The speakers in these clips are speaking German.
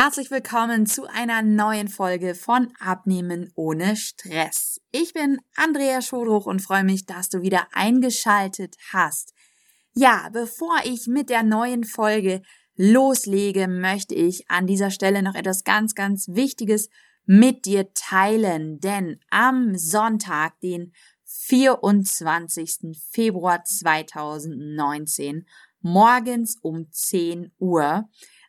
Herzlich willkommen zu einer neuen Folge von Abnehmen ohne Stress. Ich bin Andrea Schodruch und freue mich, dass du wieder eingeschaltet hast. Ja, bevor ich mit der neuen Folge loslege, möchte ich an dieser Stelle noch etwas ganz, ganz Wichtiges mit dir teilen, denn am Sonntag, den 24. Februar 2019, morgens um 10 Uhr,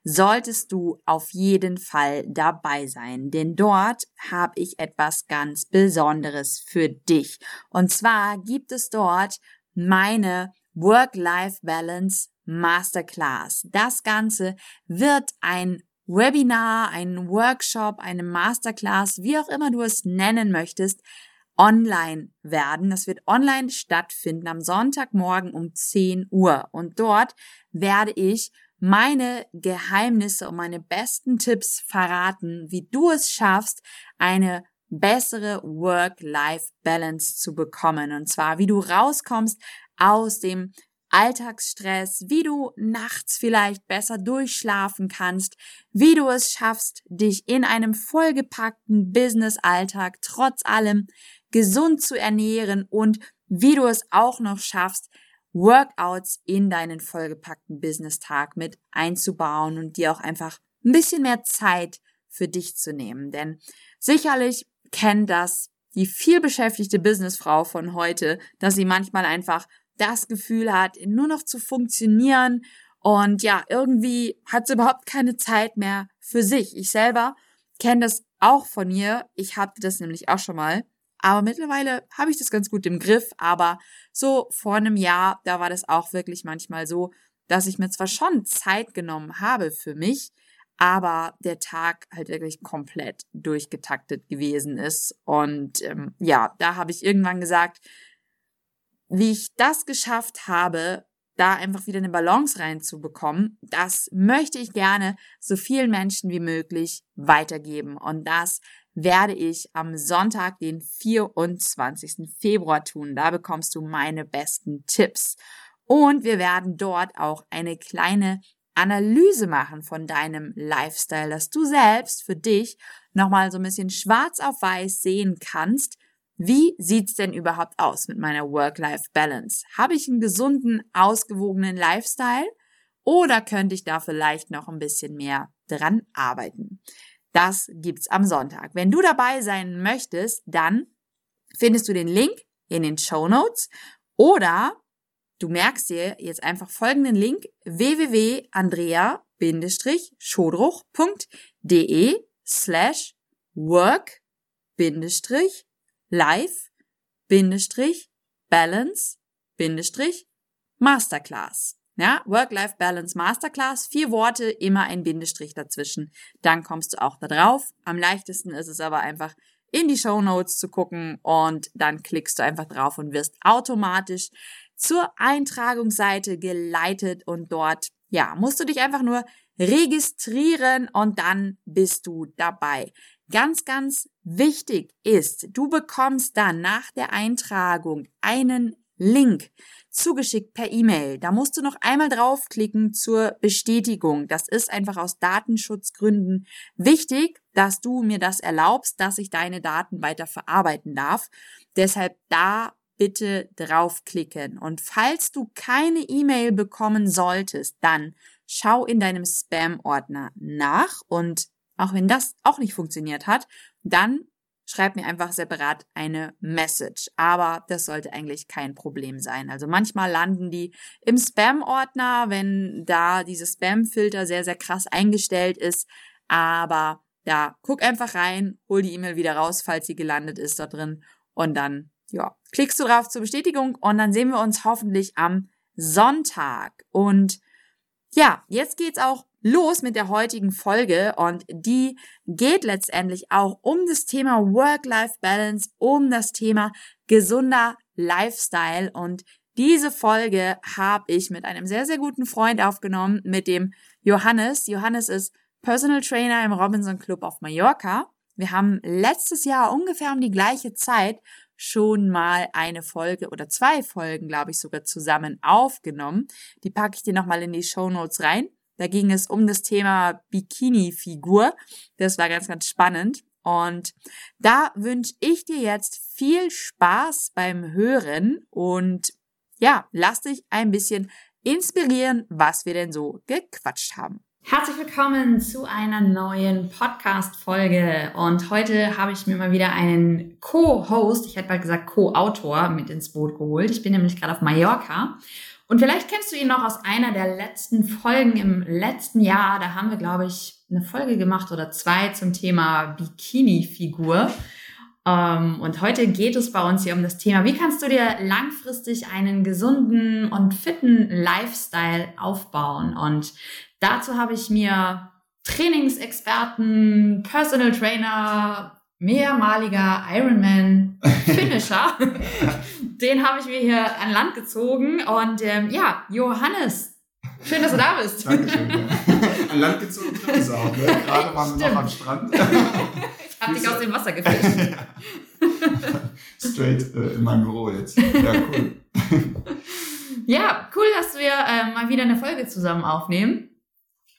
solltest du auf jeden Fall dabei sein, denn dort habe ich etwas ganz Besonderes für dich. Und zwar gibt es dort meine Work-Life-Balance Masterclass. Das Ganze wird ein Webinar, ein Workshop, eine Masterclass, wie auch immer du es nennen möchtest, online werden. Das wird online stattfinden am Sonntagmorgen um 10 Uhr. Und dort werde ich meine Geheimnisse und meine besten Tipps verraten, wie du es schaffst, eine bessere Work-Life-Balance zu bekommen. Und zwar, wie du rauskommst aus dem Alltagsstress, wie du nachts vielleicht besser durchschlafen kannst, wie du es schaffst, dich in einem vollgepackten Business-Alltag trotz allem gesund zu ernähren und wie du es auch noch schaffst, Workouts in deinen vollgepackten Business-Tag mit einzubauen und dir auch einfach ein bisschen mehr Zeit für dich zu nehmen. Denn sicherlich kennt das die viel beschäftigte Businessfrau von heute, dass sie manchmal einfach das Gefühl hat, nur noch zu funktionieren und ja, irgendwie hat sie überhaupt keine Zeit mehr für sich. Ich selber kenne das auch von mir. Ich hatte das nämlich auch schon mal. Aber mittlerweile habe ich das ganz gut im Griff. Aber so vor einem Jahr, da war das auch wirklich manchmal so, dass ich mir zwar schon Zeit genommen habe für mich, aber der Tag halt wirklich komplett durchgetaktet gewesen ist. Und ähm, ja, da habe ich irgendwann gesagt, wie ich das geschafft habe, da einfach wieder eine Balance reinzubekommen, das möchte ich gerne so vielen Menschen wie möglich weitergeben. Und das werde ich am Sonntag, den 24. Februar tun. Da bekommst du meine besten Tipps. Und wir werden dort auch eine kleine Analyse machen von deinem Lifestyle, dass du selbst für dich nochmal so ein bisschen schwarz auf weiß sehen kannst, wie sieht's denn überhaupt aus mit meiner Work-Life-Balance? Habe ich einen gesunden, ausgewogenen Lifestyle oder könnte ich da vielleicht noch ein bisschen mehr dran arbeiten? Das gibt's am Sonntag. Wenn du dabei sein möchtest, dann findest du den Link in den Show Notes oder du merkst dir jetzt einfach folgenden Link www.andrea-schodruch.de slash work life balance Masterclass. Ja, Work-Life-Balance Masterclass, vier Worte, immer ein Bindestrich dazwischen. Dann kommst du auch da drauf. Am leichtesten ist es aber einfach in die Show Notes zu gucken und dann klickst du einfach drauf und wirst automatisch zur Eintragungsseite geleitet und dort, ja, musst du dich einfach nur registrieren und dann bist du dabei. Ganz, ganz wichtig ist, du bekommst dann nach der Eintragung einen Link zugeschickt per E-Mail. Da musst du noch einmal draufklicken zur Bestätigung. Das ist einfach aus Datenschutzgründen wichtig, dass du mir das erlaubst, dass ich deine Daten weiter verarbeiten darf. Deshalb da bitte draufklicken. Und falls du keine E-Mail bekommen solltest, dann schau in deinem Spam-Ordner nach und auch wenn das auch nicht funktioniert hat, dann schreib mir einfach separat eine Message. Aber das sollte eigentlich kein Problem sein. Also manchmal landen die im Spam-Ordner, wenn da dieses Spam-Filter sehr, sehr krass eingestellt ist. Aber ja, guck einfach rein, hol die E-Mail wieder raus, falls sie gelandet ist da drin. Und dann, ja, klickst du drauf zur Bestätigung und dann sehen wir uns hoffentlich am Sonntag. Und ja, jetzt geht's auch los mit der heutigen Folge und die geht letztendlich auch um das Thema Work-Life-Balance, um das Thema gesunder Lifestyle und diese Folge habe ich mit einem sehr, sehr guten Freund aufgenommen, mit dem Johannes. Johannes ist Personal Trainer im Robinson Club auf Mallorca. Wir haben letztes Jahr ungefähr um die gleiche Zeit schon mal eine Folge oder zwei Folgen, glaube ich, sogar zusammen aufgenommen. Die packe ich dir nochmal in die Show Notes rein. Da ging es um das Thema Bikini-Figur. Das war ganz, ganz spannend. Und da wünsche ich dir jetzt viel Spaß beim Hören und ja, lass dich ein bisschen inspirieren, was wir denn so gequatscht haben. Herzlich willkommen zu einer neuen Podcast-Folge. Und heute habe ich mir mal wieder einen Co-Host, ich hätte mal gesagt Co-Autor, mit ins Boot geholt. Ich bin nämlich gerade auf Mallorca. Und vielleicht kennst du ihn noch aus einer der letzten Folgen im letzten Jahr. Da haben wir, glaube ich, eine Folge gemacht oder zwei zum Thema Bikini-Figur. Ähm, und heute geht es bei uns hier um das Thema, wie kannst du dir langfristig einen gesunden und fitten Lifestyle aufbauen? Und dazu habe ich mir Trainingsexperten, Personal Trainer, mehrmaliger Ironman Finisher, den habe ich mir hier an Land gezogen. Und ähm, ja, Johannes, schön, dass du da bist. Dankeschön. An Land gezogen ist auch. Ne? Gerade waren wir noch am Strand. ich habe dich aus dem Wasser gefischt. Straight äh, in meinem Büro jetzt. Ja, cool. ja, cool, dass wir äh, mal wieder eine Folge zusammen aufnehmen.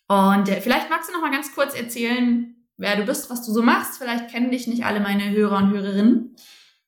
Und äh, vielleicht magst du noch mal ganz kurz erzählen, wer du bist, was du so machst. Vielleicht kennen dich nicht alle meine Hörer und Hörerinnen.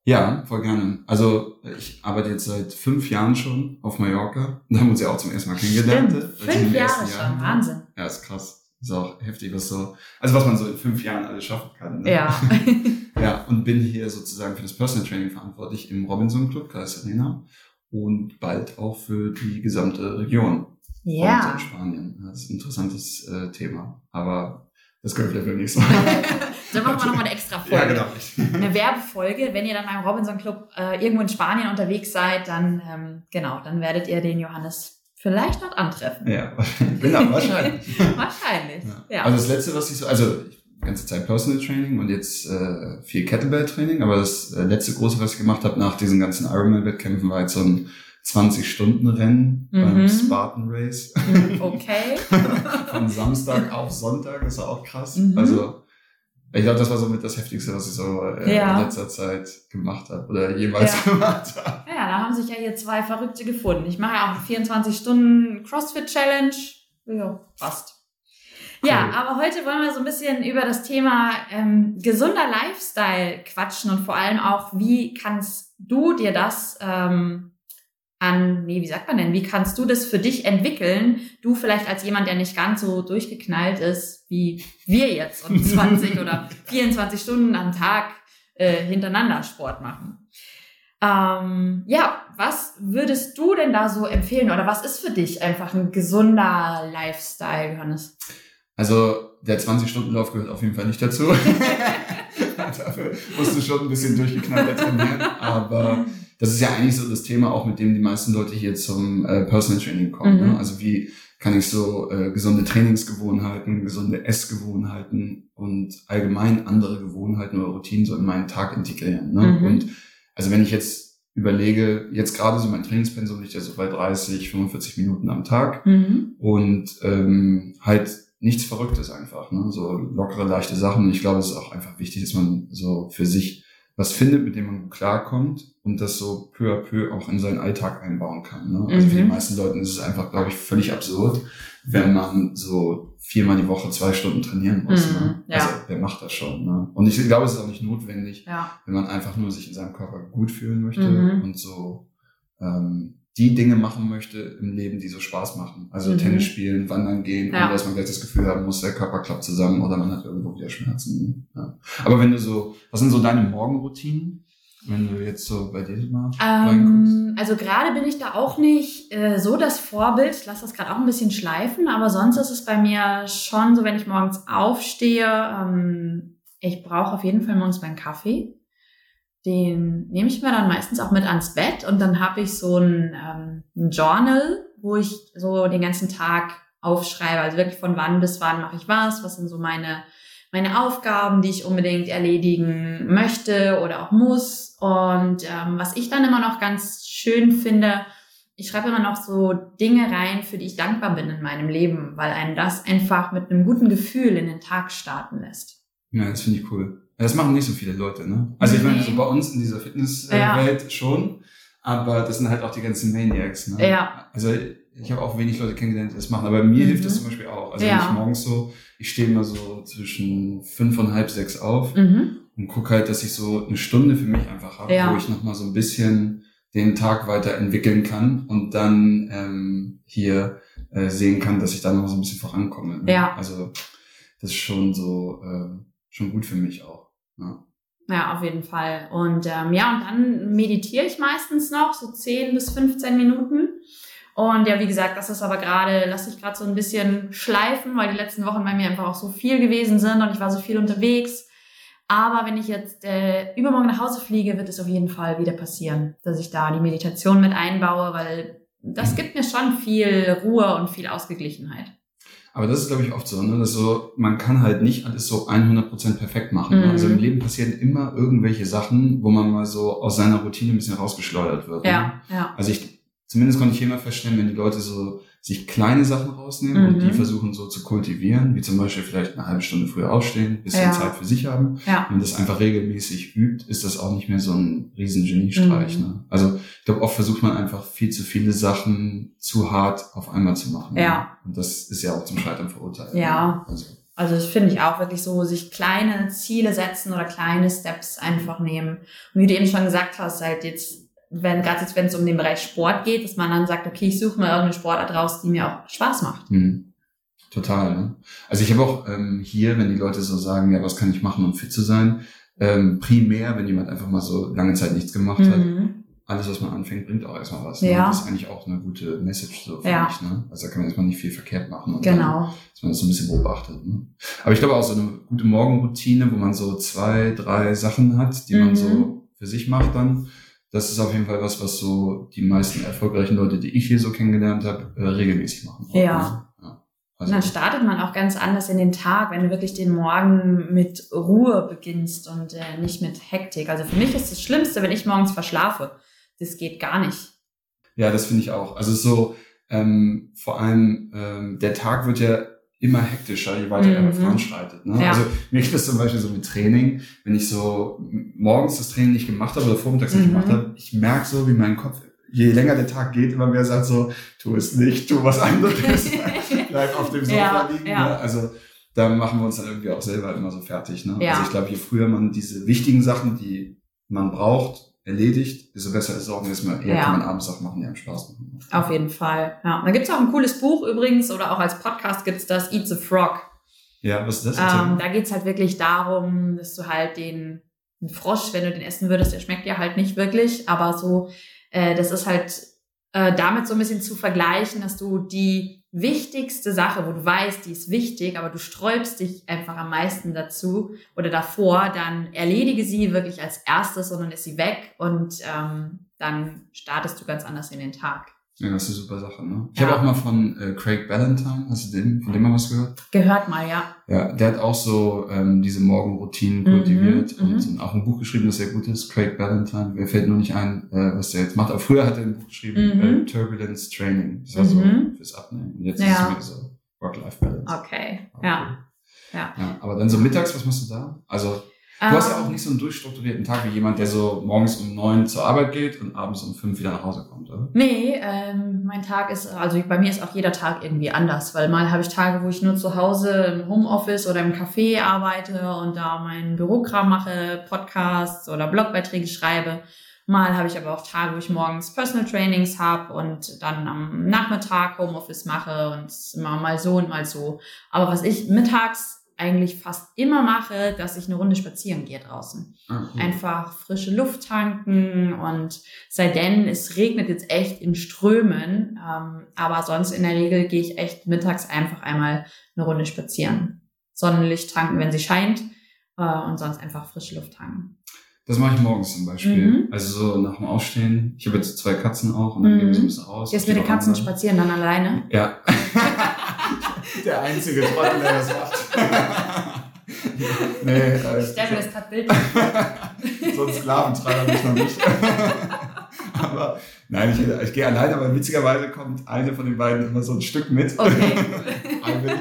Ja, voll gerne. Also ich arbeite jetzt seit fünf Jahren schon auf Mallorca. Da haben wir uns ja auch zum ersten Mal kennengelernt. Stimmt. Fünf Jahre schon, Jahr. Wahnsinn. Ja, ist krass. Ist auch heftig, was so, also was man so in fünf Jahren alles schaffen kann. Ne? Ja. ja, und bin hier sozusagen für das Personal Training verantwortlich im Robinson Club, Kreis Arena. Und bald auch für die gesamte Region. Ja. In Spanien. Das ist ein interessantes äh, Thema. Aber das können wir vielleicht beim nächsten Mal. Dann machen wir nochmal eine extra Folge. Ja, genau. Eine Werbefolge. Wenn ihr dann beim Robinson Club äh, irgendwo in Spanien unterwegs seid, dann, ähm, genau, dann werdet ihr den Johannes vielleicht dort antreffen. Ja, genau, wahrscheinlich. wahrscheinlich, ja. ja. Also das Letzte, was ich so, also ganze Zeit Personal Training und jetzt äh, viel Kettlebell Training, aber das äh, letzte große, was ich gemacht habe nach diesen ganzen Ironman-Wettkämpfen, war jetzt so ein 20-Stunden-Rennen mhm. beim Spartan Race. Mhm, okay. Von Samstag auf Sonntag, das war auch krass. Mhm. Also ich glaube, das war so mit das Heftigste, was ich so äh, ja. in letzter Zeit gemacht habe oder jemals ja. gemacht habe. Ja, da haben sich ja hier zwei Verrückte gefunden. Ich mache ja auch 24 Stunden CrossFit Challenge. Ja, passt. Cool. Ja, aber heute wollen wir so ein bisschen über das Thema ähm, gesunder Lifestyle quatschen und vor allem auch, wie kannst du dir das ähm, an, nee, wie sagt man denn, wie kannst du das für dich entwickeln? Du vielleicht als jemand, der nicht ganz so durchgeknallt ist, wie wir jetzt und 20 oder 24 Stunden am Tag äh, hintereinander Sport machen. Ähm, ja, was würdest du denn da so empfehlen oder was ist für dich einfach ein gesunder Lifestyle, Johannes? Also der 20-Stunden-Lauf gehört auf jeden Fall nicht dazu. Dafür musst du schon ein bisschen durchgeknallt trainieren, aber das ist ja eigentlich so das Thema auch, mit dem die meisten Leute hier zum äh, Personal Training kommen. Ne? Mhm. Ne? Also wie kann ich so äh, gesunde Trainingsgewohnheiten, gesunde Essgewohnheiten und allgemein andere Gewohnheiten oder Routinen so in meinen Tag integrieren. Ne? Mhm. Und also wenn ich jetzt überlege, jetzt gerade so mein Trainingspensum liegt ja so bei 30, 45 Minuten am Tag mhm. und ähm, halt nichts Verrücktes einfach, ne? so lockere, leichte Sachen. Ich glaube, es ist auch einfach wichtig, dass man so für sich was findet, mit dem man klarkommt und das so peu à peu auch in seinen Alltag einbauen kann. Ne? Also mhm. für die mhm. meisten Leuten ist es einfach, glaube ich, völlig absurd, wenn man so viermal die Woche zwei Stunden trainieren muss. Mhm. Ne? Ja. Also wer macht das schon? Ne? Und ich glaube, es ist auch nicht notwendig, ja. wenn man einfach nur sich in seinem Körper gut fühlen möchte mhm. und so ähm, die Dinge machen möchte im Leben, die so Spaß machen. Also mhm. Tennis spielen, wandern gehen, ja. ohne dass man gleich das Gefühl haben muss, der Körper klappt zusammen oder man hat irgendwo wieder Schmerzen. Ja. Aber wenn du so, was sind so deine Morgenroutinen? Wenn du jetzt so bei dir mal ähm, Also gerade bin ich da auch nicht äh, so das Vorbild. Ich lasse das gerade auch ein bisschen schleifen, aber sonst ist es bei mir schon so, wenn ich morgens aufstehe, ähm, ich brauche auf jeden Fall morgens meinen Kaffee den nehme ich mir dann meistens auch mit ans Bett und dann habe ich so ein, ähm, ein Journal, wo ich so den ganzen Tag aufschreibe, also wirklich von wann bis wann mache ich was, was sind so meine meine Aufgaben, die ich unbedingt erledigen möchte oder auch muss. Und ähm, was ich dann immer noch ganz schön finde, ich schreibe immer noch so Dinge rein, für die ich dankbar bin in meinem Leben, weil einen das einfach mit einem guten Gefühl in den Tag starten lässt. Ja, das finde ich cool. Das machen nicht so viele Leute, ne? Also ich meine, so bei uns in dieser Fitnesswelt ja. schon. Aber das sind halt auch die ganzen Maniacs. Ne? Ja. Also ich habe auch wenig Leute kennengelernt, die das machen, aber mir Mhm. hilft das zum Beispiel auch. Also Ja. wenn ich morgens so, ich stehe immer so zwischen fünf und halb sechs auf Mhm. und gucke halt, dass ich so eine Stunde für mich einfach habe, Ja. wo ich nochmal so ein bisschen den Tag weiterentwickeln kann und dann ähm, hier äh, sehen kann, dass ich da noch so ein bisschen vorankomme. Ne? Ja. Also das ist schon so äh, schon gut für mich auch. Ja. Ja, auf jeden Fall. Und ähm, ja, und dann meditiere ich meistens noch, so 10 bis 15 Minuten. Und ja, wie gesagt, das ist aber gerade, lasse ich gerade so ein bisschen schleifen, weil die letzten Wochen bei mir einfach auch so viel gewesen sind und ich war so viel unterwegs. Aber wenn ich jetzt äh, übermorgen nach Hause fliege, wird es auf jeden Fall wieder passieren, dass ich da die Meditation mit einbaue, weil das gibt mir schon viel Ruhe und viel Ausgeglichenheit. Aber das ist, glaube ich, oft so, ne? dass so, man kann halt nicht alles so 100% perfekt machen. Ne? Mhm. Also im Leben passieren immer irgendwelche Sachen, wo man mal so aus seiner Routine ein bisschen rausgeschleudert wird. Ne? Ja, ja. Also ich, zumindest konnte ich hier immer feststellen, wenn die Leute so sich kleine Sachen rausnehmen und Mhm. die versuchen so zu kultivieren, wie zum Beispiel vielleicht eine halbe Stunde früher aufstehen, bisschen Ja. Zeit für sich haben. Ja. Wenn man das einfach regelmäßig übt, ist das auch nicht mehr so ein riesen Geniestreich. Mhm. Ne? Also ich glaube, oft versucht man einfach viel zu viele Sachen zu hart auf einmal zu machen. Ja. Ne? Und das ist ja auch zum Scheitern verurteilt. Ja. Ne? Also, Also das finde ich auch wirklich so, sich kleine Ziele setzen oder kleine Steps einfach nehmen. Und wie du eben schon gesagt hast, halt jetzt, wenn gerade jetzt, wenn es um den Bereich Sport geht, dass man dann sagt, okay, ich suche mal irgendeine Sportart raus, die mir auch Spaß macht. hm. Total. Ne? Also ich habe auch ähm, hier, wenn die Leute so sagen, ja, was kann ich machen, um fit zu sein, ähm, primär, wenn jemand einfach mal so lange Zeit nichts gemacht hat, Mhm. alles, was man anfängt, bringt auch erstmal was. Ne? Ja. Das ist eigentlich auch eine gute Message so für Ja. mich. Ne? Also da kann man erstmal nicht viel verkehrt machen. Und dann, Genau. dass man das so ein bisschen beobachtet. Ne? Aber ich glaube auch so eine gute Morgenroutine, wo man so zwei, drei Sachen hat, die man Mhm. so für sich macht dann. Das ist auf jeden Fall was, was so die meisten erfolgreichen Leute, die ich hier so kennengelernt habe, äh, regelmäßig machen. Ja. Ja. Und Also, dann startet man auch ganz anders in den Tag, wenn du wirklich den Morgen mit Ruhe beginnst und äh, nicht mit Hektik. Also für mich ist das Schlimmste, wenn ich morgens verschlafe. Das geht gar nicht. ja, das finde ich auch. Also so ähm, vor allem ähm, der Tag wird ja immer hektischer, je weiter er Mhm. voranschreitet. Ne? Ja. Also mir geht das zum Beispiel so mit Training, wenn ich so morgens das Training nicht gemacht habe oder vormittags nicht Mhm. gemacht habe, ich merke so, wie mein Kopf, je länger der Tag geht, immer mehr sagt so, tu es nicht, tu was anderes, bleib auf dem Sofa Ja, liegen. ja. Ne? Also da machen wir uns dann irgendwie auch selber immer so fertig. Ne? Also ich glaube, je früher man diese wichtigen Sachen, die man braucht, erledigt, desto besser ist es auch, desto eher Ja. kann man abends Sachen machen, die einem Spaß machen. Auf jeden Fall. Ja. Da gibt's auch ein cooles Buch übrigens oder auch als Podcast gibt's das Eat the Frog. Ja, was ist das? Ähm, da geht's halt wirklich darum, dass du halt den, den Frosch, wenn du den essen würdest, der schmeckt dir halt nicht wirklich, aber so, äh, das ist halt äh, damit so ein bisschen zu vergleichen, dass du die wichtigste Sache, wo du weißt, die ist wichtig, aber du sträubst dich einfach am meisten dazu oder davor, dann erledige sie wirklich als erstes und dann ist sie weg und ähm, dann startest du ganz anders in den Tag. Ja, das ist eine super Sache, ne? Ich Ja. habe auch mal von äh, Craig Ballantyne, hast du den, von dem mal was gehört? Gehört mal, ja. Ja, der hat auch so ähm, diese Morgenroutinen Mhm, kultiviert mhm. und auch ein Buch geschrieben, das sehr gut ist. Craig Ballantyne, mir fällt nur nicht ein, äh, was der jetzt macht. Aber früher hat er ein Buch geschrieben, Mhm. äh, Turbulence Training. Das war Mhm. so fürs Abnehmen. Und jetzt ist Ja. es mehr so Work-Life-Balance. Okay. Ja. Ja. ja. Aber dann so mittags, was machst du da? Also du hast ja Ähm, auch nicht so einen durchstrukturierten Tag wie jemand, der so morgens um neun zur Arbeit geht und abends um fünf wieder nach Hause kommt, oder? Nee, ähm, mein Tag ist, also bei mir ist auch jeder Tag irgendwie anders, weil mal habe ich Tage, wo ich nur zu Hause im Homeoffice oder im Café arbeite und da meinen Bürokram mache, Podcasts oder Blogbeiträge schreibe. Mal habe ich aber auch Tage, wo ich morgens Personal Trainings habe und dann am Nachmittag Homeoffice mache und immer mal so und mal so. Aber was ich mittags eigentlich fast immer mache, dass ich eine Runde spazieren gehe draußen cool. einfach frische Luft tanken und sei denn, es regnet jetzt echt in Strömen, ähm, aber sonst in der Regel gehe ich echt mittags einfach einmal eine Runde spazieren. Sonnenlicht tanken, wenn sie scheint äh, und sonst einfach frische Luft tanken. Das mache ich morgens zum Beispiel. Mhm. Also so nach dem Aufstehen. Ich habe jetzt zwei Katzen auch und dann Mhm. gehen wir so ein bisschen raus. Jetzt mit die den Katzen spazieren dann alleine. Ja. Der einzige Trottel, der das macht. nee, äh, Ich stelle mir das gerade bildlich so ein Sklaventreiber bin ich noch nicht. aber nein, ich, ich gehe alleine, aber witzigerweise kommt eine von den beiden immer so ein Stück mit. Okay. Freiwillig.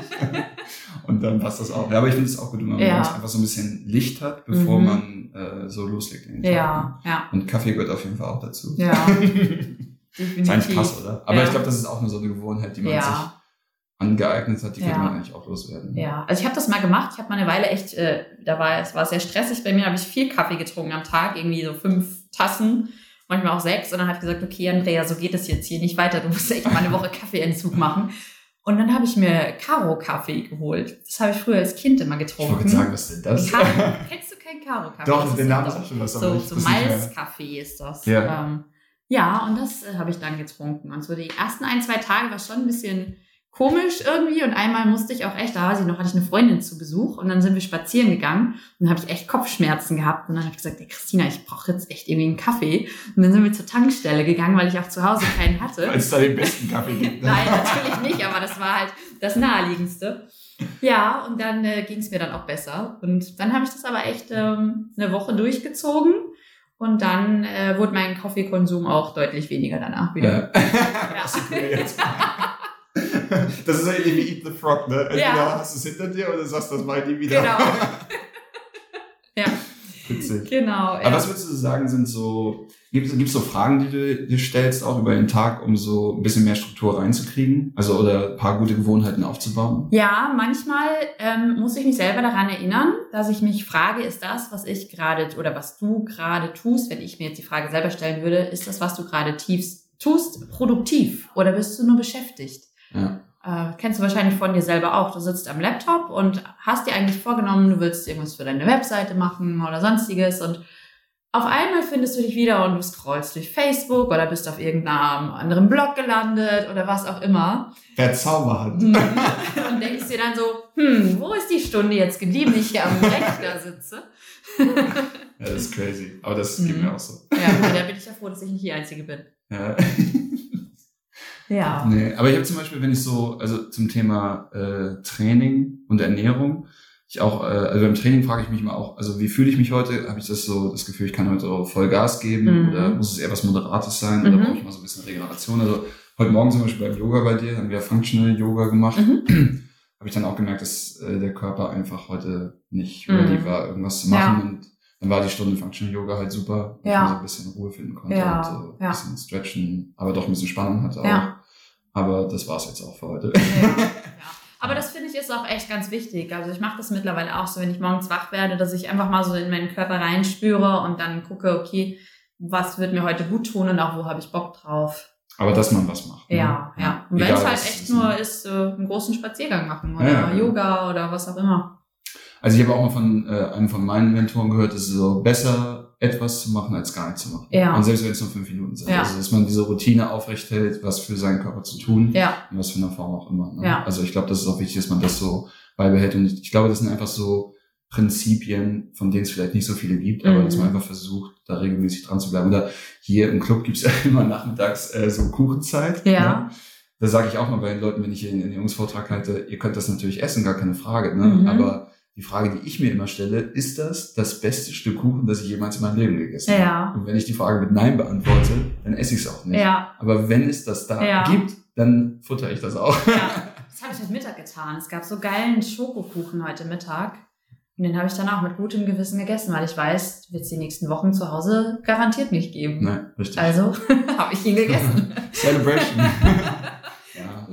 Und dann passt das auch. Ja, aber ich finde es auch gut, wenn man Ja. einfach so ein bisschen Licht hat, bevor Mhm. man äh, so loslegt den Tag. Ja, ja, Und Kaffee gehört auf jeden Fall auch dazu. ja, ist eigentlich definitiv. krass, oder? Aber Ja. ich glaube, das ist auch nur so eine Gewohnheit, die man sich Ja, angeeignet hat, die Ja. könnte man eigentlich auch loswerden. ja. Also ich habe das mal gemacht. Ich habe mal eine Weile echt, äh, da war es war sehr stressig bei mir, habe ich viel Kaffee getrunken am Tag, irgendwie so fünf Tassen, manchmal auch sechs. Und dann habe ich gesagt, okay, Andrea, so geht es jetzt hier nicht weiter. Du musst echt mal eine Woche Kaffeeentzug machen. Und dann habe ich mir Karo-Kaffee geholt. Das habe ich früher als Kind immer Ich wollte getrunken. sagen, was denn das? Karo, kennst du keinen Karo-Kaffee? Doch, Das der ist auch schon was. So, so. Malzkaffee ist das. Ja. Ähm, ja, und das äh, habe ich dann getrunken. Und so die ersten ein, zwei Tage war schon ein bisschen komisch irgendwie. Und einmal musste ich auch echt, da war sie noch, hatte ich eine Freundin zu Besuch und dann sind wir spazieren gegangen und dann habe ich echt Kopfschmerzen gehabt. Und dann habe ich gesagt, ey, Christina, ich brauche jetzt echt irgendwie einen Kaffee. Und dann sind wir zur Tankstelle gegangen, weil ich auch zu Hause keinen hatte. Weil es da den besten Kaffee gibt. ne? Nein, natürlich nicht, aber das war halt das Naheliegendste. Ja, und dann äh, ging es mir dann auch besser. Und dann habe ich das aber echt ähm, eine Woche durchgezogen. Und dann äh, wurde mein Kaffeekonsum auch deutlich weniger danach wieder. Ja. Das ist cool jetzt. Das ist ja ähnlich wie Eat the Frog, ne? Entweder Ja. hast du es hinter dir oder sagst, das mal nie wieder. Genau. ja, Witzig. genau. Aber Ja. was würdest du sagen, sind so, gibt es so Fragen, die du dir stellst, auch über den Tag, um so ein bisschen mehr Struktur reinzukriegen? Also, oder ein paar gute Gewohnheiten aufzubauen? Ja, manchmal ähm, muss ich mich selber daran erinnern, dass ich mich frage, ist das, was ich gerade oder was du gerade tust, wenn ich mir jetzt die Frage selber stellen würde, ist das, was du gerade tiefst tust, produktiv oder bist du nur beschäftigt? Ja. Äh, kennst du wahrscheinlich von dir selber auch. Du sitzt am Laptop und hast dir eigentlich vorgenommen, du willst irgendwas für deine Webseite machen oder sonstiges und auf einmal findest du dich wieder und du scrollst durch Facebook oder bist auf irgendeinem anderen Blog gelandet oder was auch immer. Wer Zauberhand. Mhm. und denkst dir dann so, hm, wo ist die Stunde jetzt geblieben, die ich hier am Rechner sitze? Ja, das ist crazy. Aber das geht Mhm. mir auch so. Ja, da bin ich ja froh, dass ich nicht die Einzige bin. Ja. Ja. Nee, aber ich habe zum Beispiel, wenn ich so, also zum Thema äh, Training und Ernährung, ich auch, äh, also beim Training frage ich mich mal auch, also wie fühle ich mich heute? Habe ich das so, das Gefühl, ich kann heute so voll Gas geben Mhm. oder muss es eher was Moderates sein oder Mhm. brauche ich mal so ein bisschen Regeneration? Also heute Morgen zum Beispiel beim Yoga bei dir, haben wir Functional Yoga gemacht. Mhm. habe ich dann auch gemerkt, dass äh, der Körper einfach heute nicht Mhm. ready war, irgendwas zu machen. Und dann war die Stunde Functional Yoga halt super, wo Ja. ich so ein bisschen Ruhe finden konnte Ja, und so ein ja. bisschen stretchen, aber doch ein bisschen Spannung hatte auch. Ja. Aber das war's jetzt auch für heute. Ja, ja. Aber das finde ich ist auch echt ganz wichtig. Also ich mache das mittlerweile auch so, wenn ich morgens wach werde, dass ich einfach mal so in meinen Körper reinspüre und dann gucke, okay, was wird mir heute gut tun und auch wo habe ich Bock drauf. Aber dass man was macht. ne? Ja, ja. Und wenn Egal, es halt echt ist, nur ne? ist, äh, einen großen Spaziergang machen oder Ja, ja. Yoga oder was auch immer. Also ich habe auch mal von äh, einem von meinen Mentoren gehört, es ist so besser, etwas zu machen, als gar nichts zu machen. Ja. Und selbst wenn es nur fünf Minuten sind. Ja. Also dass man diese Routine aufrechthält, was für seinen Körper zu tun. Ja, in was für einer Form auch immer. Ne? Ja. Also ich glaube, das ist auch wichtig, dass man das so beibehält. Und ich, ich glaube, das sind einfach so Prinzipien, von denen es vielleicht nicht so viele gibt, aber Mhm. dass man einfach versucht, da regelmäßig dran zu bleiben. Oder hier im Club gibt's ja immer nachmittags äh, so Kuchenzeit. Ja. Ne? Da sage ich auch mal bei den Leuten, wenn ich hier einen Ernährungsvortrag halte, ihr könnt das natürlich essen, gar keine Frage. Ne? Mhm. Aber die Frage, die ich mir immer stelle, ist das das beste Stück Kuchen, das ich jemals in meinem Leben gegessen habe? ja, Und wenn ich die Frage mit Nein beantworte, dann esse ich es auch nicht. ja, Aber wenn es das da Ja. gibt, dann futter ich das auch. ja. Das habe ich heute Mittag getan. Es gab so geilen Schokokuchen heute Mittag. Und den habe ich dann auch mit gutem Gewissen gegessen, weil ich weiß, wird es die nächsten Wochen zu Hause garantiert nicht geben. Nein, richtig. Also habe ich ihn gegessen. Celebration.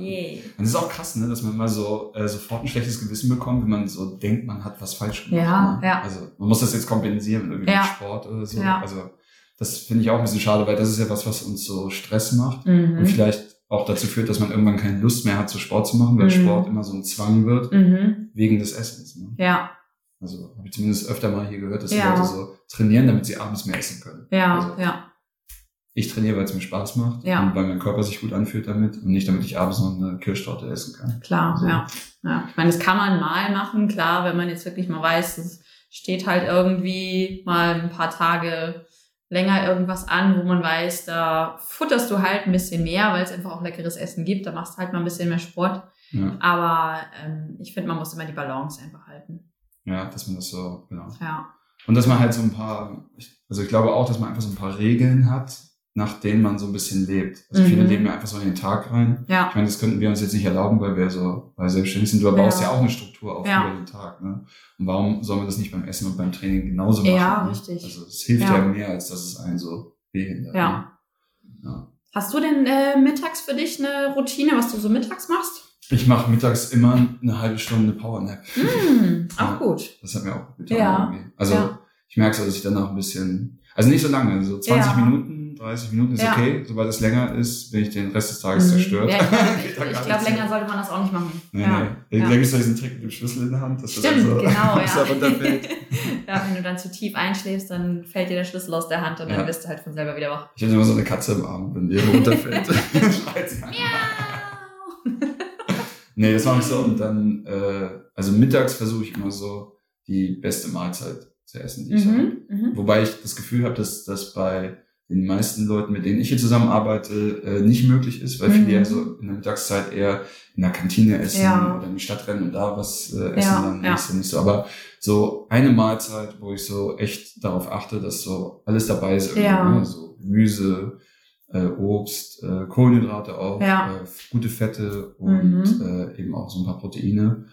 Yay. Und es ist auch krass, ne, dass man mal so äh, sofort ein schlechtes Gewissen bekommt, wenn man so denkt, man hat was falsch gemacht. Ja, ne? ja. Also man muss das jetzt kompensieren mit irgendwie Ja. Sport oder so. Ja. Also das finde ich auch ein bisschen schade, weil das ist ja was, was uns so Stress macht und Mhm. vielleicht auch dazu führt, dass man irgendwann keine Lust mehr hat, so Sport zu machen, weil Mhm. Sport immer so ein Zwang wird Mhm. wegen des Essens. Ne? Ja, Also habe ich zumindest öfter mal hier gehört, dass die Leute so trainieren, damit sie abends mehr essen können. ja, Also, ja. Ich trainiere, weil es mir Spaß macht Ja. und weil mein Körper sich gut anfühlt damit und nicht, damit ich abends noch eine Kirschtorte essen kann. Klar, Also, ja. ja. Ich meine, das kann man mal machen, klar, wenn man jetzt wirklich mal weiß, es steht halt irgendwie mal ein paar Tage länger irgendwas an, wo man weiß, da futterst du halt ein bisschen mehr, weil es einfach auch leckeres Essen gibt. Da machst du halt mal ein bisschen mehr Sport. Ja, Aber ähm, ich finde, man muss immer die Balance einfach halten. ja, dass man das so, genau. Ja. Und dass man halt so ein paar, also ich glaube auch, dass man einfach so ein paar Regeln hat, nach denen man so ein bisschen lebt. Also viele Mhm. leben ja einfach so in den Tag rein. Ja. Ich meine, das könnten wir uns jetzt nicht erlauben, weil wir so weil selbstständig sind. Du baust ja, Ja. auch eine Struktur auf Ja. über den Tag. Ne? Und warum soll man das nicht beim Essen und beim Training genauso machen? Ja, ne? richtig. Also es hilft ja. Ja. mehr, als dass es einen so behindert. Ne? Ja. Ja. Hast du denn äh, mittags für dich eine Routine, was du so mittags machst? Ich mache mittags immer eine halbe Stunde Powernap. Ja. auch gut. Das hat mir auch gut getan. Ja. Irgendwie. Also Ja. ich merke so, dass ich danach ein bisschen, also nicht so lange, so 20 Ja. Minuten, 30 Minuten ist Ja. okay. Sobald es länger ist, bin ich den Rest des Tages Mhm. zerstört. Ja, ich glaube, glaub, länger sollte man das auch nicht machen. Nee, ja. nee. Ja. Da gibt es diesen Trick mit dem Schlüssel in der Hand, dass Stimmt, das so, genau, ja. runterfällt. ja. Wenn du dann zu tief einschläfst, dann fällt dir der Schlüssel aus der Hand und dann bist du halt von selber wieder wach. Ich habe immer so eine Katze im Arm, wenn die runterfällt. schreit sie. Nee, das mache ich so und dann, äh, also mittags versuche ich immer so die beste Mahlzeit zu essen, die ich Mhm, mhm. Wobei ich das Gefühl habe, dass das bei den meisten Leuten, mit denen ich hier zusammenarbeite, äh, nicht möglich ist, weil Mhm. viele ja so in der Mittagszeit eher in der Kantine essen Ja. oder in die Stadt rennen und da was äh, essen, Ja, dann ja. ist ja nicht so. Aber so eine Mahlzeit, wo ich so echt darauf achte, dass so alles dabei ist, Ja. ne? so Gemüse, äh, Obst, äh, Kohlenhydrate auch, äh, gute Fette und Mhm. äh, eben auch so ein paar Proteine.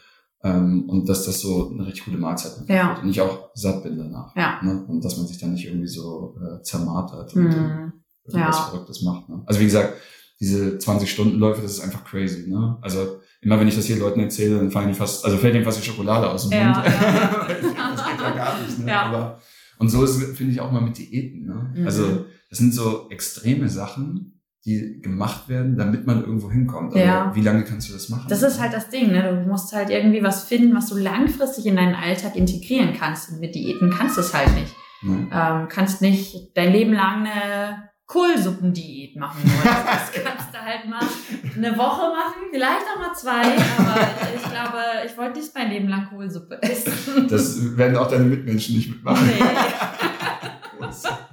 Ähm, und dass das so eine richtig gute Mahlzeit einfach Ja. wird und ich auch satt bin danach. Ja. Ne? Und dass man sich dann nicht irgendwie so äh, zermartert und Mhm. irgendwas Ja. Verrücktes macht. Ne? Also wie gesagt, diese 20-Stunden-Läufe, das ist einfach crazy. Ne? Also immer wenn ich das hier Leuten erzähle, dann fallen die fast, also fällt ihnen fast die Schokolade aus dem Ja, Mund. ja, ja. das geht ja gar nicht. Ne? Ja. Aber, und so ist es, finde ich, auch mal mit Diäten. Ne? Mhm. Also das sind so extreme Sachen, die gemacht werden, damit man irgendwo hinkommt. Aber Ja. wie lange kannst du das machen? Das ist halt das Ding, ne? Du musst halt irgendwie was finden, was du langfristig in deinen Alltag integrieren kannst. Und mit Diäten kannst du es halt nicht. Ne? Ähm, kannst nicht dein Leben lang eine Kohlsuppendiät machen. Nur. Das kannst du halt mal eine Woche machen, vielleicht auch mal zwei, aber ich glaube, ich wollte nicht mein Leben lang Kohlsuppe essen. Das werden auch deine Mitmenschen nicht mitmachen. nee.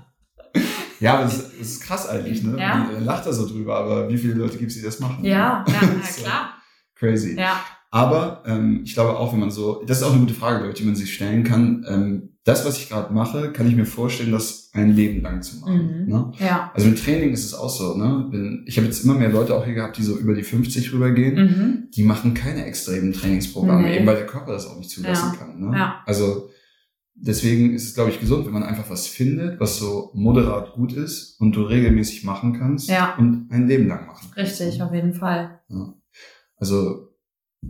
Ja, aber es, es ist krass eigentlich, ne? Ja. Man lacht da so drüber, aber wie viele Leute gibt es, die das machen? Ja, ja, So. klar. Crazy. Ja, Aber ähm, ich glaube auch, wenn man so, das ist auch eine gute Frage, glaube ich, die man sich stellen kann. Ähm, das, was ich gerade mache, kann ich mir vorstellen, das ein Leben lang zu machen. Mhm. Ne? ja. Also mit Training ist es auch so. Ne? Ich habe jetzt immer mehr Leute auch hier gehabt, die so über die 50 rübergehen. Mhm. Die machen keine extremen Trainingsprogramme, Nee. eben weil der Körper das auch nicht zulassen Ja. kann. Ne? Ja. Also deswegen ist es, glaube ich, gesund, wenn man einfach was findet, was so moderat gut ist und du regelmäßig machen kannst Ja. und ein Leben lang machen kannst. Richtig, ne? auf jeden Fall. Also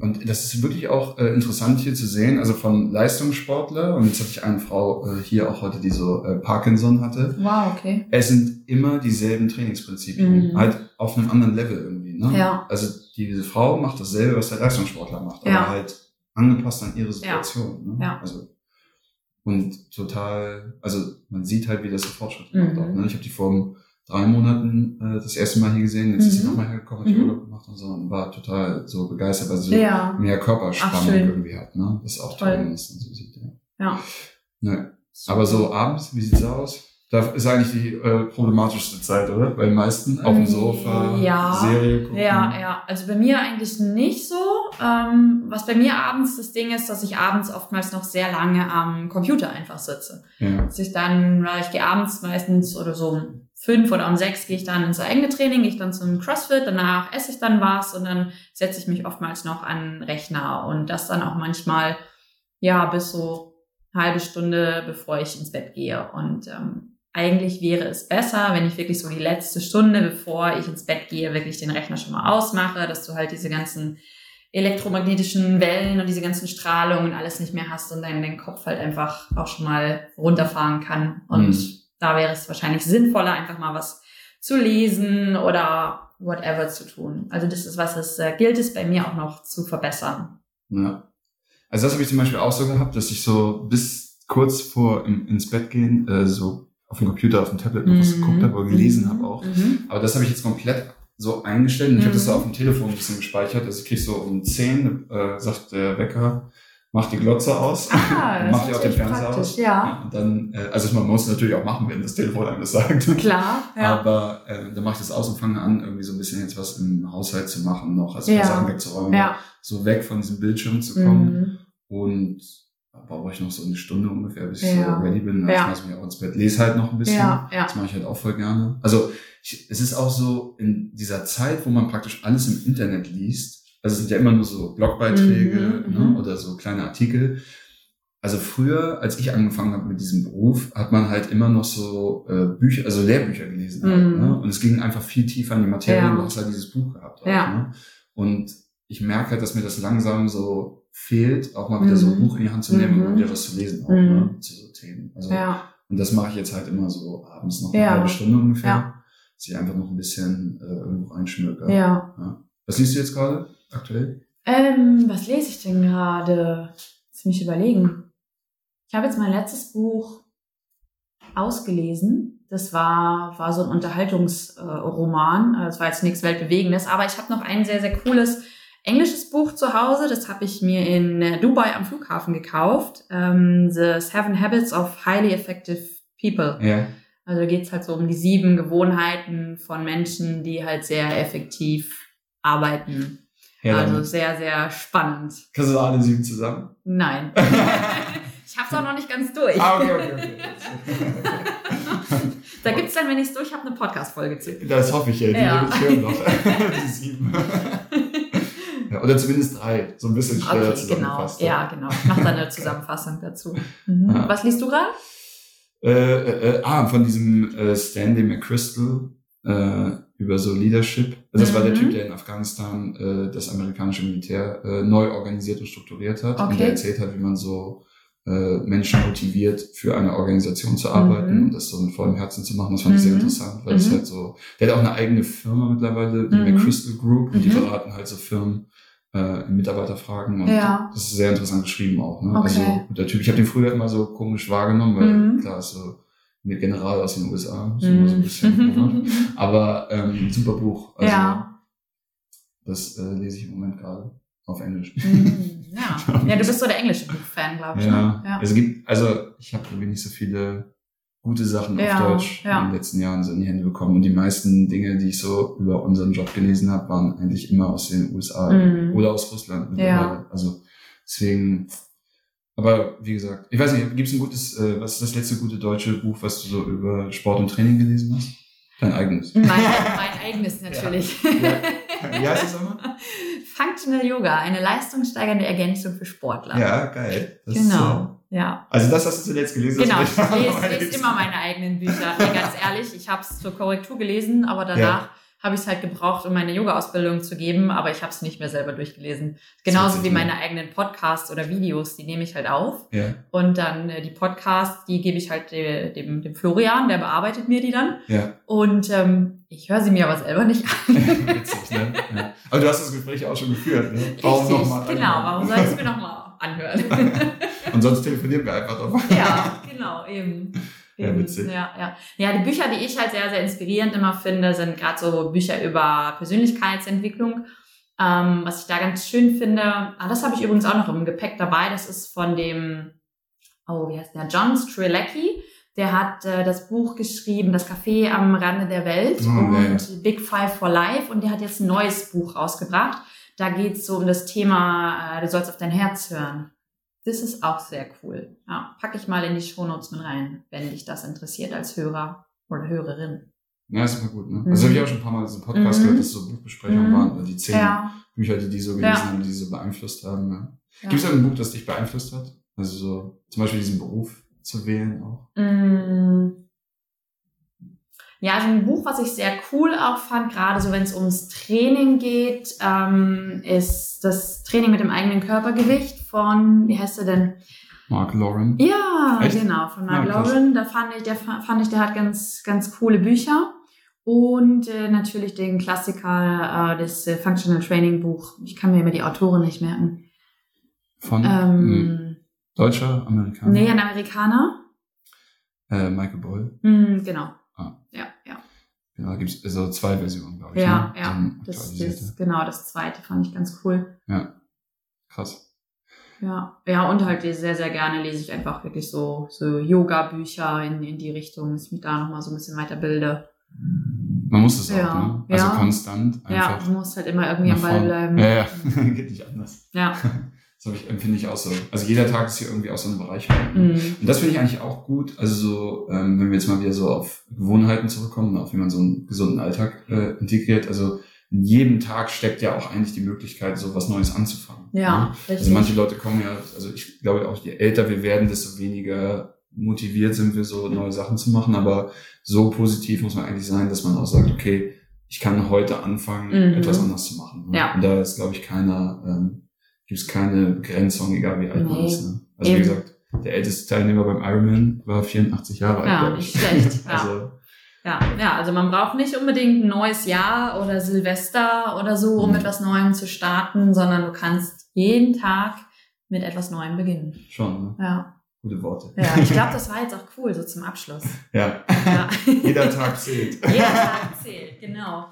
und das ist wirklich auch äh, interessant hier zu sehen, also von Leistungssportler, und jetzt hatte ich eine Frau äh, hier auch heute, die so äh, Parkinson hatte. Wow, okay. Es sind immer dieselben Trainingsprinzipien, Mhm. halt auf einem anderen Level irgendwie. Ne? Ja. Also diese Frau macht dasselbe, was der Leistungssportler macht, Ja. aber halt angepasst an ihre Situation. Ne? Ja. Also und total, also man sieht halt, wie das so Fortschritte Mhm. Auch, ne? Ich habe die vor drei Monaten äh, das erste Mal hier gesehen, jetzt ist sie Mhm. nochmal hergekommen, hat Mhm. Urlaub gemacht und so und war total so begeistert, weil sie Ja. mehr Körperspannung irgendwie hat. Ne? Das ist auch Toll. toll, wenn man das dann so sieht. Ja. Ja. Ne. Aber so abends, wie sieht's aus? Da ist eigentlich die äh, problematischste Zeit, oder? Bei den meisten auf dem Sofa, Ja. Serie gucken. Ja, ja. Also bei mir eigentlich nicht so. Ähm, was bei mir abends das Ding ist, dass ich abends oftmals noch sehr lange am Computer einfach sitze. ja. Dass ich dann, weil ich gehe abends meistens oder so um fünf oder um sechs gehe ich dann ins eigene Training, gehe ich dann zum CrossFit, danach esse ich dann was und dann setze ich mich oftmals noch an den Rechner und das dann auch manchmal, ja, bis so eine halbe Stunde, bevor ich ins Bett gehe. Und ähm, eigentlich wäre es besser, wenn ich wirklich so die letzte Stunde, bevor ich ins Bett gehe, wirklich den Rechner schon mal ausmache, dass du halt diese ganzen elektromagnetischen Wellen und diese ganzen Strahlungen und alles nicht mehr hast und dein, dein Kopf halt einfach auch schon mal runterfahren kann. Und Mhm. da wäre es wahrscheinlich sinnvoller, einfach mal was zu lesen oder whatever zu tun. Also das ist was, es äh, gilt es bei mir auch noch zu verbessern. Ja. Also das habe ich zum Beispiel auch so gehabt, dass ich so bis kurz vor im, ins Bett gehen äh, so auf dem Computer, auf dem Tablet noch was geguckt habe oder gelesen Mhm. habe auch. Mhm. Aber das habe ich jetzt komplett so eingestellt und ich habe das so Mhm. auf dem Telefon ein bisschen gespeichert. Also ich krieg so um 10, äh, sagt der Wecker, mach die Glotze aus. Ah, mach auch den natürlich Fernseher aus. ja. Und dann, äh, also man muss es natürlich auch machen, wenn das Telefon einem das sagt. Klar, ja. Aber äh, dann mache ich das aus und fange an, irgendwie so ein bisschen jetzt was im Haushalt zu machen, noch, also Ja. Sachen wegzuräumen, ja. so weg von diesem Bildschirm zu kommen. Mhm. Und brauche ich noch so eine Stunde ungefähr, bis ich Ja. so ready bin. Dann Ja. schmeiß ich mich auch ins Bett, lese halt noch ein bisschen. Ja, ja. Das mache ich halt auch voll gerne. Also ich, es ist auch so in dieser Zeit, wo man praktisch alles im Internet liest. Also es sind ja immer nur so Blogbeiträge Mhm, ne, mhm. oder so kleine Artikel. Also früher, als ich angefangen habe mit diesem Beruf, hat man halt immer noch so äh, Bücher, also Lehrbücher gelesen. Halt, Mhm. ne? Und es ging einfach viel tiefer in die Materie. Ja. Du hast halt dieses Buch gehabt. Auch, ne? Und ich merke halt, dass mir das langsam so fehlt, auch mal wieder so ein Mhm. Buch in die Hand zu nehmen und Mhm. mal wieder was zu lesen auch, Mhm. ne? zu so Themen. Also, Ja. Und das mache ich jetzt halt immer so abends noch eine Ja. halbe Stunde ungefähr. Ja. Dass ich einfach noch ein bisschen äh, irgendwo reinschmücke. Ja. Was liest du jetzt gerade aktuell? Ähm, was lese ich denn gerade? Lass mich überlegen. Ich habe jetzt mein letztes Buch ausgelesen. Das war, war so ein Unterhaltungsroman. Äh, Es war jetzt nichts Weltbewegendes, aber ich habe noch ein sehr, sehr cooles englisches Buch zu Hause. Das habe ich mir in äh, Dubai am Flughafen gekauft. Ähm, The Seven Habits of Highly Effective People. Ja. Also da geht's halt so um die sieben Gewohnheiten von Menschen, die halt sehr effektiv arbeiten. ja also sehr, sehr spannend. Kannst du alle sieben zusammen? Nein. ich hab's auch noch nicht ganz durch. ah, okay, okay, okay. Da gibt's dann, wenn ich's durch habe, eine Podcast-Folge zu. Das hoffe ich, ey. Die Ja. ich hören noch. Die sieben. Ja, oder zumindest drei. So ein bisschen schneller Okay, genau. zusammengefasst. Ja, genau. Ich mache dann eine Zusammenfassung dazu. Mhm. Ja. Was liest du gerade? Äh, äh, äh, ah, von diesem äh, Stanley McChrystal äh, über so Leadership. Also das war der Mhm. Typ, der in Afghanistan äh, das amerikanische Militär neu organisiert und strukturiert hat. Und Okay. der erzählt hat, wie man so Menschen motiviert, für eine Organisation zu arbeiten Mhm. und das so mit vollem Herzen zu machen. Das fand ich sehr Mhm. interessant, weil es Mhm. halt so, der hat auch eine eigene Firma mittlerweile, die Mhm. McChrystal Group, und die Mhm. beraten halt so Firmen äh, in Mitarbeiterfragen und Ja. das ist sehr interessant geschrieben auch. Ne? Okay. Also der Typ, ich habe den früher immer so komisch wahrgenommen, weil Mhm. klar ist so mit General aus den USA, ist immer so ein bisschen. Mhm. aber ähm, super Buch. Also ja. das äh, lese ich im Moment gerade auf Englisch. Mhm. ja. Ja, du bist so der englische Buchfan, glaube ich. Ja, Ne? Ja. es gibt, also ich habe irgendwie nicht so viele gute Sachen Ja, auf Deutsch ja. in den letzten Jahren so in die Hände bekommen. Und die meisten Dinge, die ich so über unseren Job gelesen habe, waren eigentlich immer aus den USA Mhm. oder aus Russland. Ja. Also deswegen, aber wie gesagt, ich weiß nicht, gibt es ein gutes, äh, was ist das letzte gute deutsche Buch, was du so über Sport und Training gelesen hast? Dein eigenes. Mein, mein eigenes natürlich. Ja. Wie heißt das nochmal? Functional Yoga, eine leistungssteigernde Ergänzung für Sportler. Ja, geil. Das Genau, ja. äh, also das hast du zuletzt gelesen? Genau, ich lese, lese immer meine eigenen Bücher. Nee, ganz ehrlich, ich habe es zur Korrektur gelesen, aber danach habe ich es halt gebraucht, um meine Yoga-Ausbildung zu geben, aber ich habe es nicht mehr selber durchgelesen. Genauso wie ne? meine eigenen Podcasts oder Videos, die nehme ich halt auf. Ja, Und dann äh, die Podcasts, die gebe ich halt de, dem, dem Florian, der bearbeitet mir die dann. ja. Und ähm, ich höre sie mir aber selber nicht an. Witzig, ne? Ja. Aber du hast das Gespräch auch schon geführt, ne? Richtig, noch mal genau. Warum soll ich es mir nochmal anhören? Und sonst telefonieren wir einfach drauf. ja, genau, eben. Ja, witzig. Ja, ja. ja, die Bücher, die ich halt sehr, sehr inspirierend immer finde, sind gerade so Bücher über Persönlichkeitsentwicklung. Ähm, was ich da ganz schön finde, ah, das habe ich übrigens auch noch im Gepäck dabei, das ist von dem, oh, wie heißt der, John Strilecki. Der hat äh, das Buch geschrieben, Das Café am Rande der Welt Oh, ja, und Big Five for Life und der hat jetzt ein neues Buch rausgebracht. Da geht es so um das Thema, äh, du sollst auf dein Herz hören. Das ist auch sehr cool. Ja, packe ich mal in die Shownotes mit rein, wenn dich das interessiert als Hörer oder Hörerin. Ja, ist immer gut, ne? Mhm. Also habe ich auch schon ein paar Mal so Podcast Mhm. gehört, dass so Buchbesprechungen Mhm. waren, oder die zehn Ja. Bücher, die die so gelesen Ja. haben, die so beeinflusst haben. Ja. ja. Gibt es ein Buch, das dich beeinflusst hat? Also so zum Beispiel diesen Beruf zu wählen auch. Mm. Ja, also ein Buch, was ich sehr cool auch fand, gerade so wenn es ums Training geht, ähm, ist das Training mit dem eigenen Körpergewicht von, wie heißt er denn? Mark Lauren. Ja, Echt? genau, von Mark Ja. Lauren. Da fand ich, der fa- fand ich, der hat ganz, ganz coole Bücher. Und äh, natürlich den Klassiker, äh, das äh, Functional Training Buch. Ich kann mir immer die Autorin nicht merken. Von hm, Ähm, Deutscher, Amerikaner. nee, ein Amerikaner. Äh, Michael Boyle. Hm, genau. Ah. Ja. Genau, da gibt es so zwei Versionen, glaube ich. Ja, ne? ja. Eine Das ist genau das zweite, fand ich ganz cool. Ja, krass. Ja, ja, und halt sehr, sehr gerne lese ich einfach wirklich so, so Yoga-Bücher in, in die Richtung, dass ich mich da nochmal so ein bisschen weiterbilde. Man muss es Ja, auch, ne? Also ja. konstant Ja, einfach. du musst halt immer irgendwie am Ball bleiben. Ja, ja. Geht nicht anders. Ja, Das ich, empfinde ich auch so. Also jeder Tag ist hier irgendwie auch so ein Bereich. Mhm. Und das finde ich eigentlich auch gut. Also so, ähm, wenn wir jetzt mal wieder so auf Gewohnheiten zurückkommen, auf wie man so einen gesunden Alltag äh, integriert. Also in jedem Tag steckt ja auch eigentlich die Möglichkeit, so was Neues anzufangen. Ja, ne? Also manche Leute kommen ja, also ich glaube auch, je älter wir werden, desto weniger motiviert sind wir, so neue Sachen zu machen. Aber so positiv muss man eigentlich sein, dass man auch sagt, okay, ich kann heute anfangen, Mhm. etwas anders zu machen. Ne? Ja. Und da ist, glaube ich, keiner, ähm, gibt es keine Begrenzung, egal wie alt man Nee. ist. Ne? Also Eben. wie gesagt, der älteste Teilnehmer beim Ironman war 84 Jahre alt. Ja, nicht ich. schlecht, ja. Also, Ja, ja, also man braucht nicht unbedingt ein neues Jahr oder Silvester oder so, um Mhm. etwas Neuem zu starten, sondern du kannst jeden Tag mit etwas Neuem beginnen. schon, ne? Ja, gute Worte. ja ich glaube, das war jetzt auch cool, so zum Abschluss. Ja. Ja. Jeder Tag zählt. Jeder Tag zählt, genau.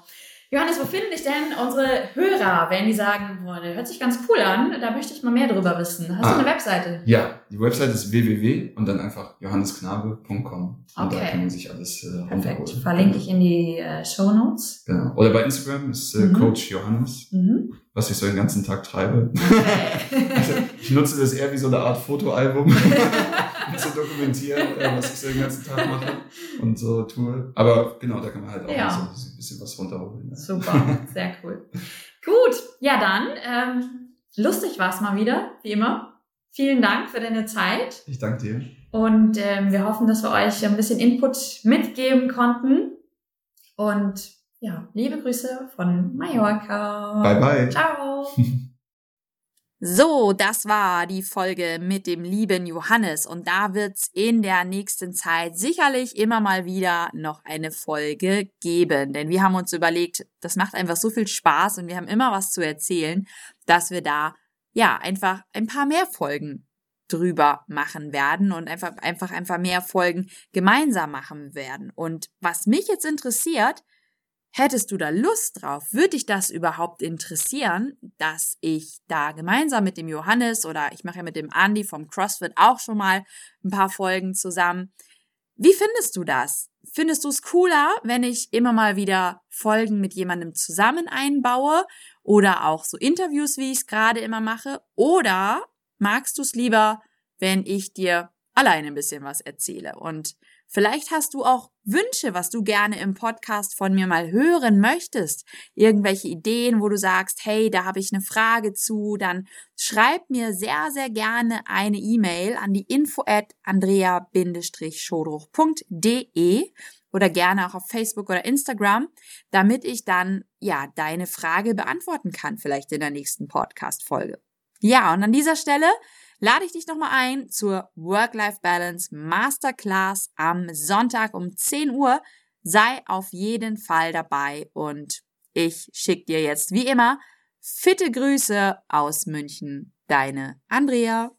Johannes, wo finden dich denn unsere Hörer, wenn die sagen, boah, der hört sich ganz cool an, da möchte ich mal mehr drüber wissen. Hast Ah. du eine Webseite? Ja, die Website ist www und dann einfach johannesknabe.com. Und Okay. da kann man sich alles äh, Perfekt. Verlinke ich in die äh, Show Notes. Genau. Oder bei Instagram ist äh, Mhm. Coach Johannes, Mhm. was ich so den ganzen Tag treibe. Okay. Also, ich nutze das eher wie so eine Art Fotoalbum, um zu dokumentieren, was ich so den ganzen Tag mache und so tue. Aber genau, da kann man halt auch Ja. so ein bisschen was runterholen. Ne? Super, sehr cool. Gut, ja dann, ähm, lustig war es mal wieder, wie immer. Vielen Dank für deine Zeit Ich danke dir. und ähm, wir hoffen, dass wir euch ein bisschen Input mitgeben konnten. Und ja, liebe Grüße von Mallorca. Bye bye. Ciao. So, das war die Folge mit dem lieben Johannes und da wird's in der nächsten Zeit sicherlich immer mal wieder noch eine Folge geben, denn wir haben uns überlegt, das macht einfach so viel Spaß und wir haben immer was zu erzählen, dass wir da ja einfach ein paar mehr Folgen drüber machen werden und einfach einfach einfach mehr Folgen gemeinsam machen werden. Und was mich jetzt interessiert, Hättest du da Lust drauf? Würde dich das überhaupt interessieren, dass ich da gemeinsam mit dem Johannes oder ich mache ja mit dem Andy vom CrossFit auch schon mal ein paar Folgen zusammen. Wie findest du das? Findest du es cooler, wenn ich immer mal wieder Folgen mit jemandem zusammen einbaue oder auch so Interviews, wie ich es gerade immer mache? Oder magst du es lieber, wenn ich dir alleine ein bisschen was erzähle? Und Vielleicht hast du auch Wünsche, was du gerne im Podcast von mir mal hören möchtest. Irgendwelche Ideen, wo du sagst, hey, da habe ich eine Frage zu, dann schreib mir sehr, sehr gerne eine E-Mail an die info at andrea-schodruch.de oder gerne auch auf Facebook oder Instagram, damit ich dann, ja, deine Frage beantworten kann, vielleicht in der nächsten Podcast-Folge. Ja, und an dieser Stelle lade ich dich nochmal ein zur Work-Life-Balance Masterclass am Sonntag um 10 Uhr. Sei auf jeden Fall dabei und ich schicke dir jetzt wie immer fitte Grüße aus München. Deine Andrea.